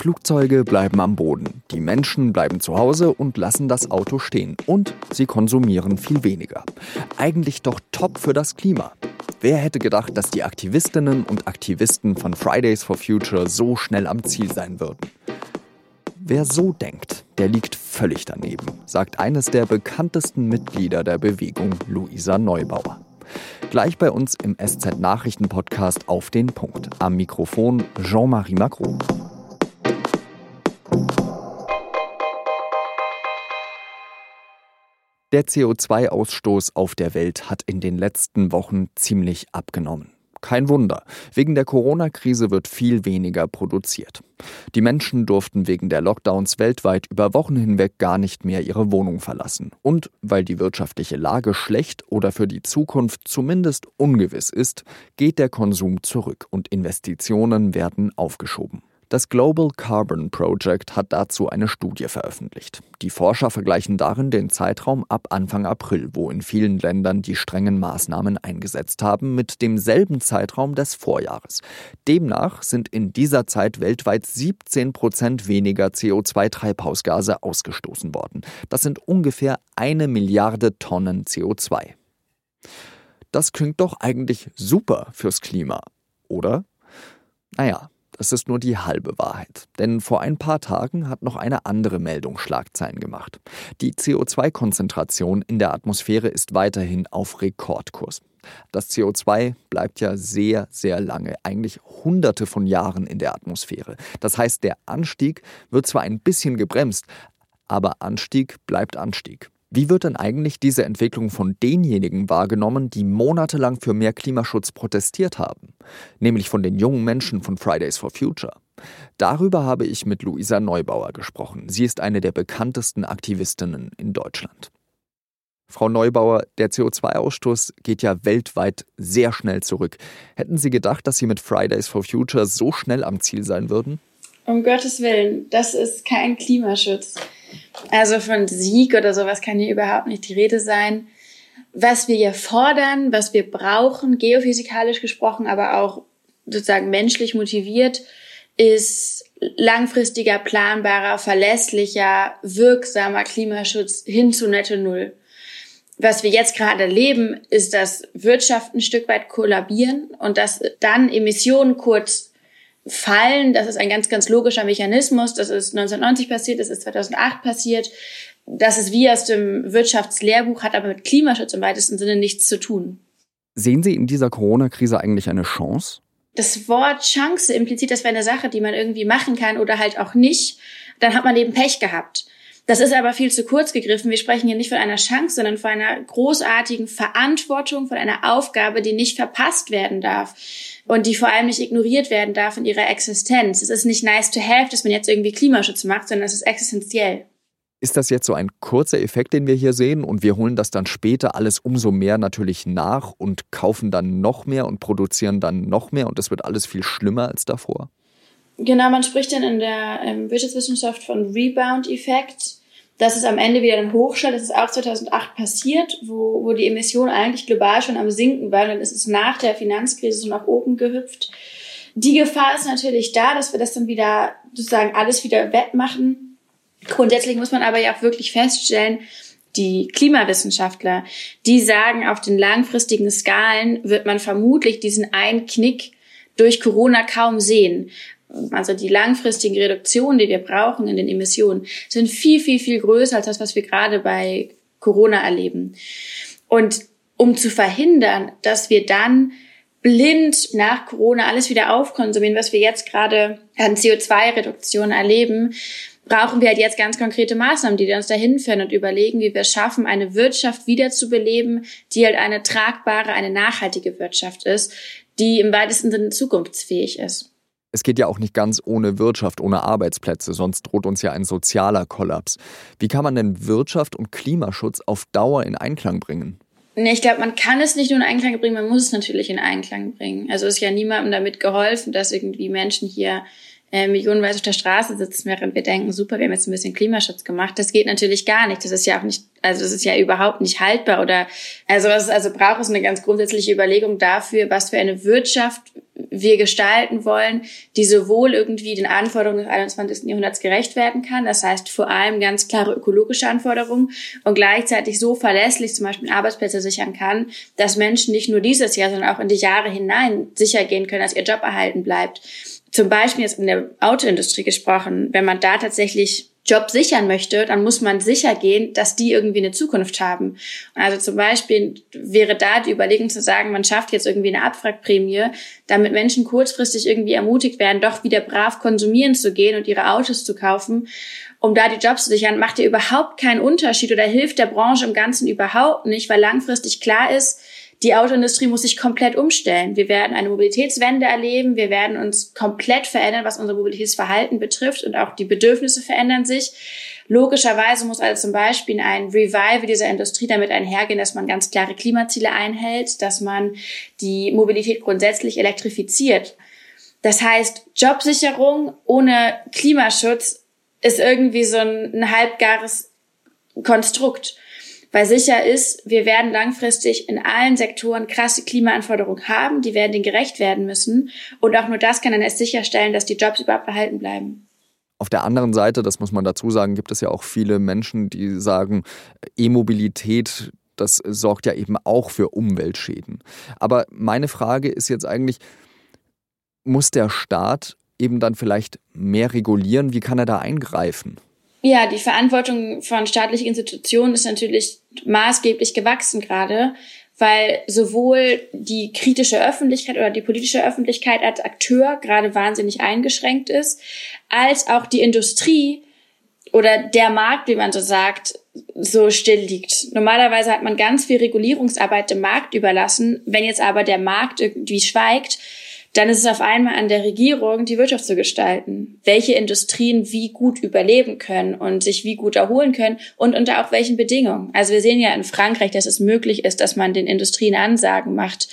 Flugzeuge bleiben am Boden, die Menschen bleiben zu Hause und lassen das Auto stehen. Und sie konsumieren viel weniger. Eigentlich doch top für das Klima. Wer hätte gedacht, dass die Aktivistinnen und Aktivisten von Fridays for Future so schnell am Ziel sein würden? Wer so denkt, der liegt völlig daneben, sagt eines der bekanntesten Mitglieder der Bewegung, Luisa Neubauer. Gleich bei uns im SZ Nachrichten Podcast auf den Punkt. Am Mikrofon Jean-Marie Macron. Der CO2-Ausstoß auf der Welt hat in den letzten Wochen ziemlich abgenommen. Kein Wunder, wegen der Corona-Krise wird viel weniger produziert. Die Menschen durften wegen der Lockdowns weltweit über Wochen hinweg gar nicht mehr ihre Wohnung verlassen. Und weil die wirtschaftliche Lage schlecht oder für die Zukunft zumindest ungewiss ist, geht der Konsum zurück und Investitionen werden aufgeschoben. Das Global Carbon Project hat dazu eine Studie veröffentlicht. Die Forscher vergleichen darin den Zeitraum ab Anfang April, wo in vielen Ländern die strengen Maßnahmen eingesetzt haben, mit demselben Zeitraum des Vorjahres. Demnach sind in dieser Zeit weltweit 17 Prozent weniger CO2-Treibhausgase ausgestoßen worden. Das sind ungefähr eine Milliarde Tonnen CO2. Das klingt doch eigentlich super fürs Klima, oder? Naja, es ist nur die halbe Wahrheit. Denn vor ein paar Tagen hat noch eine andere Meldung Schlagzeilen gemacht. Die CO2-Konzentration in der Atmosphäre ist weiterhin auf Rekordkurs. Das CO2 bleibt ja sehr, sehr lange, eigentlich hunderte von Jahren in der Atmosphäre. Das heißt, der Anstieg wird zwar ein bisschen gebremst, aber Anstieg bleibt Anstieg. Wie wird denn eigentlich diese Entwicklung von denjenigen wahrgenommen, die monatelang für mehr Klimaschutz protestiert haben? Nämlich von den jungen Menschen von Fridays for Future. Darüber habe ich mit Luisa Neubauer gesprochen. Sie ist eine der bekanntesten Aktivistinnen in Deutschland. Frau Neubauer, der CO2-Ausstoß geht ja weltweit sehr schnell zurück. Hätten Sie gedacht, dass Sie mit Fridays for Future so schnell am Ziel sein würden? Um Gottes Willen, das ist kein Klimaschutz. Also von Sieg oder sowas kann hier überhaupt nicht die Rede sein. Was wir hier fordern, was wir brauchen, geophysikalisch gesprochen, aber auch sozusagen menschlich motiviert, ist langfristiger, planbarer, verlässlicher, wirksamer Klimaschutz hin zu Netto Null. Was wir jetzt gerade erleben, ist, dass Wirtschaft ein Stück weit kollabieren und dass dann Emissionen kurz fallen. Das ist ein ganz, ganz logischer Mechanismus. Das ist 1990 passiert, das ist 2008 passiert. Das ist wie aus dem Wirtschaftslehrbuch, hat aber mit Klimaschutz im weitesten Sinne nichts zu tun. Sehen Sie in dieser Corona-Krise eigentlich eine Chance? Das Wort Chance impliziert, das wäre eine Sache, die man irgendwie machen kann oder halt auch nicht. Dann hat man eben Pech gehabt. Das ist aber viel zu kurz gegriffen. Wir sprechen hier nicht von einer Chance, sondern von einer großartigen Verantwortung, von einer Aufgabe, die nicht verpasst werden darf und die vor allem nicht ignoriert werden darf in ihrer Existenz. Es ist nicht nice to have, dass man jetzt irgendwie Klimaschutz macht, sondern es ist existenziell. Ist das jetzt so ein kurzer Effekt, den wir hier sehen und wir holen das dann später alles umso mehr natürlich nach und kaufen dann noch mehr und produzieren dann noch mehr und es wird alles viel schlimmer als davor? Genau, man spricht dann in der ähm, Wirtschaftswissenschaft von Rebound-Effekt dass es am Ende wieder dann hochschaltet. Das ist auch 2008 passiert, wo, wo die Emissionen eigentlich global schon am Sinken waren. Dann ist es nach der Finanzkrise so nach oben gehüpft. Die Gefahr ist natürlich da, dass wir das dann wieder sozusagen alles wieder wettmachen. Grundsätzlich muss man aber ja auch wirklich feststellen, die Klimawissenschaftler, die sagen, auf den langfristigen Skalen wird man vermutlich diesen einen Knick durch Corona kaum sehen also die langfristigen Reduktionen, die wir brauchen in den Emissionen, sind viel, viel, viel größer als das, was wir gerade bei Corona erleben. Und um zu verhindern, dass wir dann blind nach Corona alles wieder aufkonsumieren, was wir jetzt gerade an CO2-Reduktion erleben, brauchen wir halt jetzt ganz konkrete Maßnahmen, die uns dahin führen und überlegen, wie wir es schaffen, eine Wirtschaft wiederzubeleben, die halt eine tragbare, eine nachhaltige Wirtschaft ist, die im weitesten Sinne zukunftsfähig ist. Es geht ja auch nicht ganz ohne Wirtschaft, ohne Arbeitsplätze, sonst droht uns ja ein sozialer Kollaps. Wie kann man denn Wirtschaft und Klimaschutz auf Dauer in Einklang bringen? Nee, ich glaube, man kann es nicht nur in Einklang bringen, man muss es natürlich in Einklang bringen. Also ist ja niemandem damit geholfen, dass irgendwie Menschen hier äh, millionenweise auf der Straße sitzen, während wir denken, super, wir haben jetzt ein bisschen Klimaschutz gemacht. Das geht natürlich gar nicht. Das ist ja auch nicht, also das ist ja überhaupt nicht haltbar oder, also was es also braucht, ist eine ganz grundsätzliche Überlegung dafür, was für eine Wirtschaft wir gestalten wollen, die sowohl irgendwie den Anforderungen des 21. Jahrhunderts gerecht werden kann, das heißt vor allem ganz klare ökologische Anforderungen und gleichzeitig so verlässlich zum Beispiel Arbeitsplätze sichern kann, dass Menschen nicht nur dieses Jahr, sondern auch in die Jahre hinein sicher gehen können, dass ihr Job erhalten bleibt. Zum Beispiel jetzt in der Autoindustrie gesprochen, wenn man da tatsächlich Job sichern möchte, dann muss man sicher gehen, dass die irgendwie eine Zukunft haben. Also zum Beispiel wäre da die Überlegung zu sagen, man schafft jetzt irgendwie eine Abwrackprämie, damit Menschen kurzfristig irgendwie ermutigt werden, doch wieder brav konsumieren zu gehen und ihre Autos zu kaufen, um da die Jobs zu sichern, macht ja überhaupt keinen Unterschied oder hilft der Branche im Ganzen überhaupt nicht, weil langfristig klar ist, die Autoindustrie muss sich komplett umstellen. Wir werden eine Mobilitätswende erleben. Wir werden uns komplett verändern, was unser Mobilitätsverhalten betrifft und auch die Bedürfnisse verändern sich. Logischerweise muss also zum Beispiel ein Revival dieser Industrie damit einhergehen, dass man ganz klare Klimaziele einhält, dass man die Mobilität grundsätzlich elektrifiziert. Das heißt, Jobsicherung ohne Klimaschutz ist irgendwie so ein, ein halbgares Konstrukt weil sicher ist, wir werden langfristig in allen Sektoren krasse Klimaanforderungen haben, die werden denen gerecht werden müssen. Und auch nur das kann dann erst sicherstellen, dass die Jobs überhaupt erhalten bleiben. Auf der anderen Seite, das muss man dazu sagen, gibt es ja auch viele Menschen, die sagen, E-Mobilität, das sorgt ja eben auch für Umweltschäden. Aber meine Frage ist jetzt eigentlich, muss der Staat eben dann vielleicht mehr regulieren? Wie kann er da eingreifen? Ja, die Verantwortung von staatlichen Institutionen ist natürlich maßgeblich gewachsen gerade, weil sowohl die kritische Öffentlichkeit oder die politische Öffentlichkeit als Akteur gerade wahnsinnig eingeschränkt ist, als auch die Industrie oder der Markt, wie man so sagt, so still liegt. Normalerweise hat man ganz viel Regulierungsarbeit dem Markt überlassen. Wenn jetzt aber der Markt irgendwie schweigt, dann ist es auf einmal an der Regierung, die Wirtschaft zu gestalten. Welche Industrien wie gut überleben können und sich wie gut erholen können und unter auch welchen Bedingungen. Also wir sehen ja in Frankreich, dass es möglich ist, dass man den Industrien Ansagen macht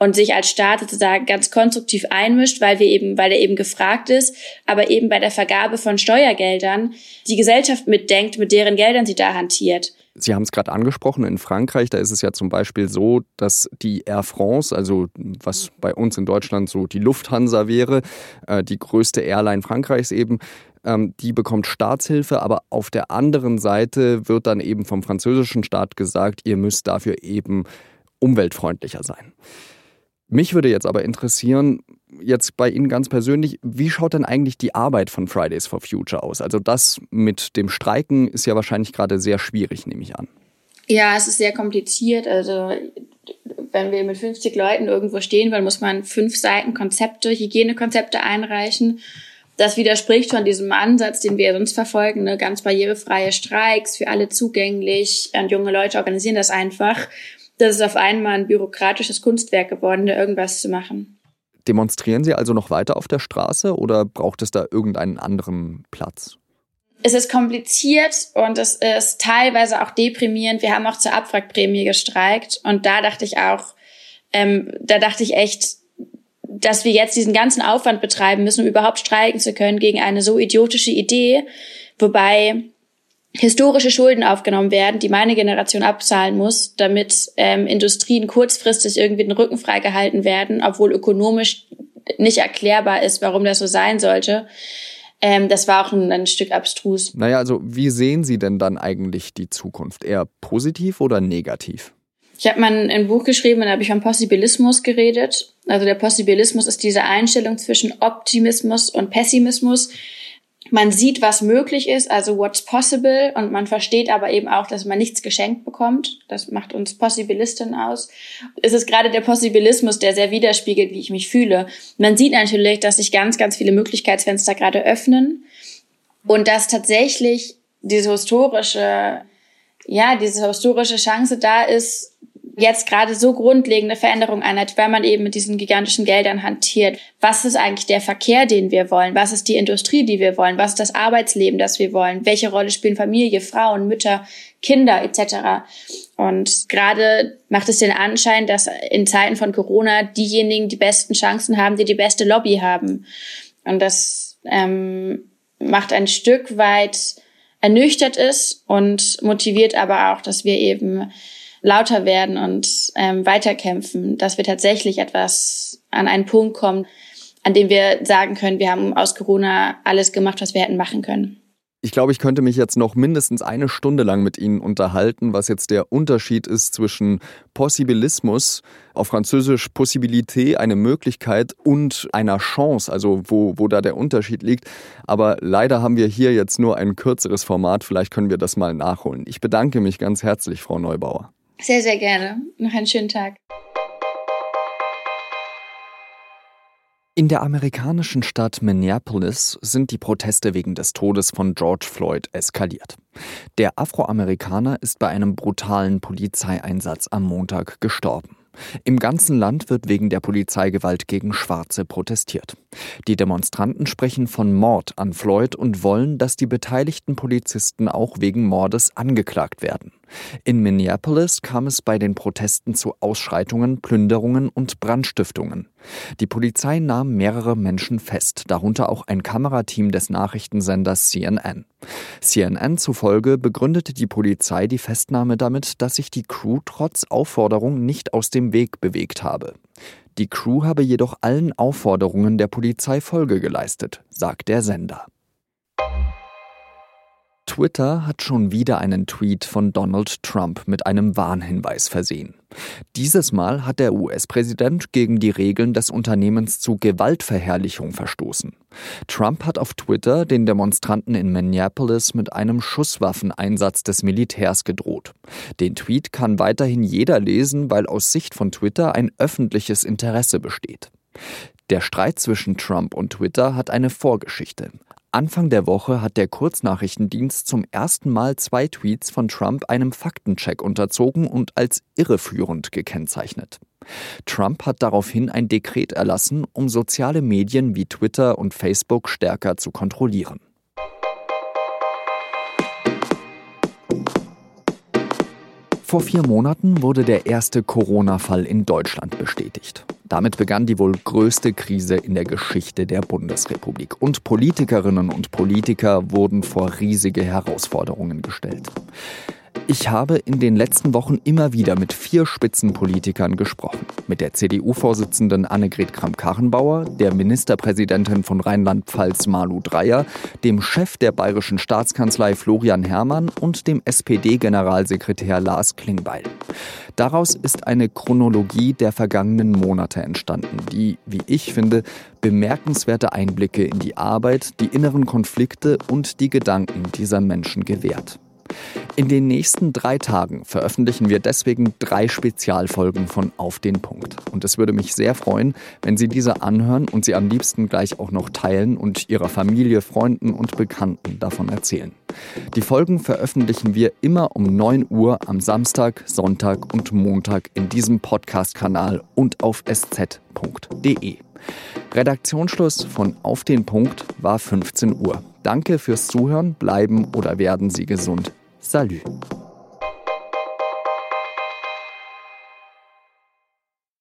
und sich als Staat sozusagen ganz konstruktiv einmischt, weil wir eben, weil er eben gefragt ist, aber eben bei der Vergabe von Steuergeldern die Gesellschaft mitdenkt, mit deren Geldern sie da hantiert. Sie haben es gerade angesprochen, in Frankreich, da ist es ja zum Beispiel so, dass die Air France, also was bei uns in Deutschland so die Lufthansa wäre, äh, die größte Airline Frankreichs eben, ähm, die bekommt Staatshilfe, aber auf der anderen Seite wird dann eben vom französischen Staat gesagt, ihr müsst dafür eben umweltfreundlicher sein. Mich würde jetzt aber interessieren, jetzt bei Ihnen ganz persönlich, wie schaut denn eigentlich die Arbeit von Fridays for Future aus? Also das mit dem Streiken ist ja wahrscheinlich gerade sehr schwierig, nehme ich an. Ja, es ist sehr kompliziert. Also wenn wir mit 50 Leuten irgendwo stehen wollen, muss man fünf Seiten Konzepte, Hygienekonzepte einreichen. Das widerspricht von diesem Ansatz, den wir sonst verfolgen, ne? ganz barrierefreie Streiks, für alle zugänglich. Und junge Leute organisieren das einfach das ist auf einmal ein bürokratisches Kunstwerk geworden, da irgendwas zu machen. Demonstrieren Sie also noch weiter auf der Straße oder braucht es da irgendeinen anderen Platz? Es ist kompliziert und es ist teilweise auch deprimierend. Wir haben auch zur Abwrackprämie gestreikt und da dachte ich auch, ähm, da dachte ich echt, dass wir jetzt diesen ganzen Aufwand betreiben müssen, um überhaupt streiken zu können gegen eine so idiotische Idee. Wobei historische Schulden aufgenommen werden, die meine Generation abzahlen muss, damit ähm, Industrien kurzfristig irgendwie den Rücken freigehalten werden, obwohl ökonomisch nicht erklärbar ist, warum das so sein sollte. Ähm, das war auch ein, ein Stück abstrus. Naja, also wie sehen Sie denn dann eigentlich die Zukunft? Eher positiv oder negativ? Ich habe mal ein, Buch geschrieben, da habe ich vom Possibilismus geredet. Also der Possibilismus ist diese Einstellung zwischen Optimismus und Pessimismus man sieht, was möglich ist, also what's possible, und man versteht aber eben auch, dass man nichts geschenkt bekommt. Das macht uns Possibilisten aus. Es ist gerade der Possibilismus, der sehr widerspiegelt, wie ich mich fühle. Man sieht natürlich, dass sich ganz, ganz viele Möglichkeitsfenster gerade öffnen und dass tatsächlich diese historische, ja, diese historische Chance da ist, jetzt gerade so grundlegende Veränderungen einleitet, weil man eben mit diesen gigantischen Geldern hantiert. Was ist eigentlich der Verkehr, den wir wollen? Was ist die Industrie, die wir wollen? Was ist das Arbeitsleben, das wir wollen? Welche Rolle spielen Familie, Frauen, Mütter, Kinder etc.? Und gerade macht es den Anschein, dass in Zeiten von Corona diejenigen die besten Chancen haben, die die beste Lobby haben. Und das ähm, macht ein Stück weit ernüchtert ist und motiviert aber auch, dass wir eben lauter werden und ähm, weiterkämpfen, dass wir tatsächlich etwas an einen Punkt kommen, an dem wir sagen können, wir haben aus Corona alles gemacht, was wir hätten machen können. Ich glaube, ich könnte mich jetzt noch mindestens eine Stunde lang mit Ihnen unterhalten, was jetzt der Unterschied ist zwischen Possibilismus, auf Französisch Possibilité, eine Möglichkeit und einer Chance, also wo, wo da der Unterschied liegt. Aber leider haben wir hier jetzt nur ein kürzeres Format, vielleicht können wir das mal nachholen. Ich bedanke mich ganz herzlich, Frau Neubauer. Sehr, sehr gerne. Noch einen schönen Tag. In der amerikanischen Stadt Minneapolis sind die Proteste wegen des Todes von George Floyd eskaliert. Der Afroamerikaner ist bei einem brutalen Polizeieinsatz am Montag gestorben. Im ganzen Land wird wegen der Polizeigewalt gegen Schwarze protestiert. Die Demonstranten sprechen von Mord an Floyd und wollen, dass die beteiligten Polizisten auch wegen Mordes angeklagt werden. In Minneapolis kam es bei den Protesten zu Ausschreitungen, Plünderungen und Brandstiftungen. Die Polizei nahm mehrere Menschen fest, darunter auch ein Kamerateam des Nachrichtensenders CNN. CNN zufolge begründete die Polizei die Festnahme damit, dass sich die Crew trotz Aufforderung nicht aus dem Weg bewegt habe. Die Crew habe jedoch allen Aufforderungen der Polizei Folge geleistet, sagt der Sender. Twitter hat schon wieder einen Tweet von Donald Trump mit einem Warnhinweis versehen. Dieses Mal hat der US-Präsident gegen die Regeln des Unternehmens zu Gewaltverherrlichung verstoßen. Trump hat auf Twitter den Demonstranten in Minneapolis mit einem Schusswaffeneinsatz des Militärs gedroht. Den Tweet kann weiterhin jeder lesen, weil aus Sicht von Twitter ein öffentliches Interesse besteht. Der Streit zwischen Trump und Twitter hat eine Vorgeschichte. Anfang der Woche hat der Kurznachrichtendienst zum ersten Mal zwei Tweets von Trump einem Faktencheck unterzogen und als irreführend gekennzeichnet. Trump hat daraufhin ein Dekret erlassen, um soziale Medien wie Twitter und Facebook stärker zu kontrollieren. Vor vier Monaten wurde der erste Corona-Fall in Deutschland bestätigt. Damit begann die wohl größte Krise in der Geschichte der Bundesrepublik. Und Politikerinnen und Politiker wurden vor riesige Herausforderungen gestellt. Ich habe in den letzten Wochen immer wieder mit vier Spitzenpolitikern gesprochen. Mit der CDU-Vorsitzenden Annegret Kramp-Karrenbauer, der Ministerpräsidentin von Rheinland-Pfalz Malu Dreyer, dem Chef der bayerischen Staatskanzlei Florian Herrmann und dem SPD-Generalsekretär Lars Klingbeil. Daraus ist eine Chronologie der vergangenen Monate entstanden, die, wie ich finde, bemerkenswerte Einblicke in die Arbeit, die inneren Konflikte und die Gedanken dieser Menschen gewährt. In den nächsten drei Tagen veröffentlichen wir deswegen drei Spezialfolgen von Auf den Punkt. Und es würde mich sehr freuen, wenn Sie diese anhören und sie am liebsten gleich auch noch teilen und Ihrer Familie, Freunden und Bekannten davon erzählen. Die Folgen veröffentlichen wir immer um 9 Uhr am Samstag, Sonntag und Montag in diesem Podcast-Kanal und auf sz.de. Redaktionsschluss von Auf den Punkt war 15 Uhr. Danke fürs Zuhören, bleiben oder werden Sie gesund. Salut